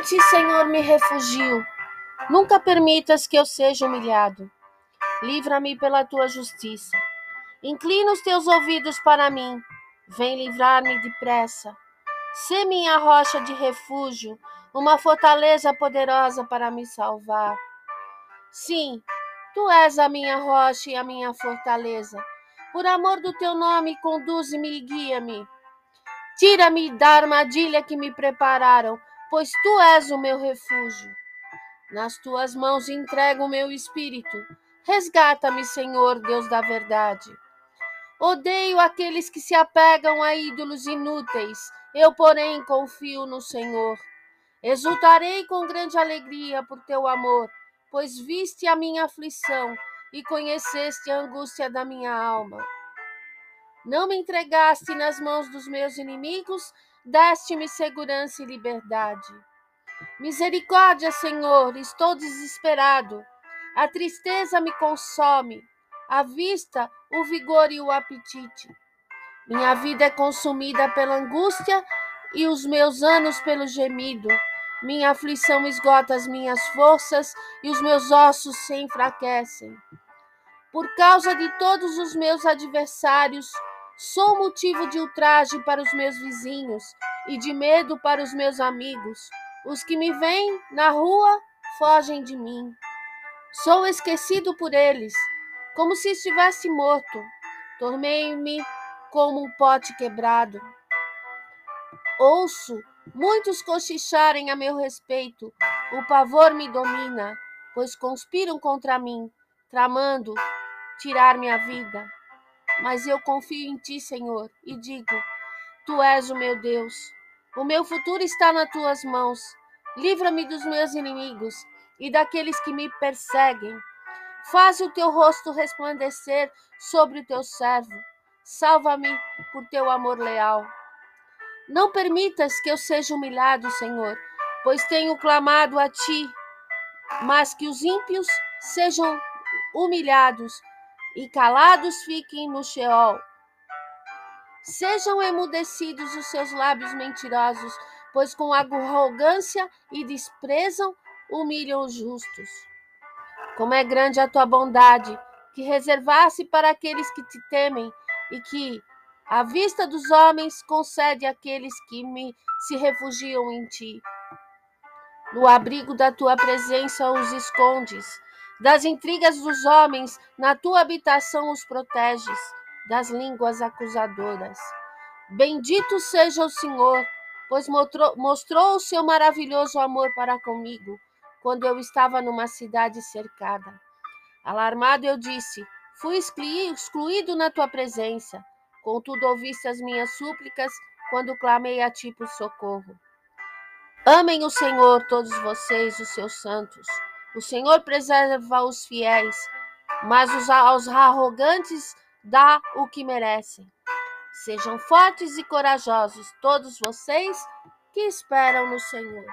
ti, Senhor, me refugio. Nunca permitas que eu seja humilhado. Livra-me pela tua justiça. Inclina os teus ouvidos para mim. Vem livrar-me depressa. Sê minha rocha de refúgio, uma fortaleza poderosa para me salvar. Sim, tu és a minha rocha e a minha fortaleza. Por amor do teu nome, conduze-me e guia-me. Tira-me da armadilha que me prepararam, pois tu és o meu refúgio. Nas tuas mãos entrego o meu espírito. Resgata-me, Senhor, Deus da verdade. Odeio aqueles que se apegam a ídolos inúteis. Eu, porém, confio no Senhor. Exultarei com grande alegria por teu amor, pois viste a minha aflição e conheceste a angústia da minha alma. Não me entregaste nas mãos dos meus inimigos, deste-me segurança e liberdade. Misericórdia, Senhor, estou desesperado. A tristeza me consome, a vista, o vigor e o apetite. Minha vida é consumida pela angústia e os meus anos pelo gemido. Minha aflição esgota as minhas forças e os meus ossos se enfraquecem. Por causa de todos os meus adversários, sou motivo de ultraje para os meus vizinhos e de medo para os meus amigos. Os que me veem na rua fogem de mim. Sou esquecido por eles, como se estivesse morto. Tornei-me como um pote quebrado. Ouço muitos cochicharem a meu respeito. O pavor me domina, pois conspiram contra mim, tramando tirar minha vida. Mas eu confio em ti, Senhor, e digo: Tu és o meu Deus. O meu futuro está nas tuas mãos. Livra-me dos meus inimigos e daqueles que me perseguem. Faz o teu rosto resplandecer sobre o teu servo. Salva-me por teu amor leal. Não permitas que eu seja humilhado, Senhor, pois tenho clamado a ti, mas que os ímpios sejam humilhados e calados fiquem no Sheol. Sejam emudecidos os seus lábios mentirosos, pois com arrogância e desprezam humilham os justos. Como é grande a tua bondade, que reservaste para aqueles que te temem e que, à vista dos homens, concede àqueles que me se refugiam em ti. No abrigo da tua presença os escondes, das intrigas dos homens, na tua habitação os proteges, das línguas acusadoras. Bendito seja o Senhor, pois mostrou, mostrou o seu maravilhoso amor para comigo quando eu estava numa cidade cercada. Alarmado, eu disse: Fui excluído na tua presença. Contudo, ouviste as minhas súplicas quando clamei a ti por socorro. Amem o Senhor, todos vocês, os seus santos. O Senhor preserva os fiéis, mas os, aos arrogantes dá o que merecem. Sejam fortes e corajosos, todos vocês que esperam no Senhor.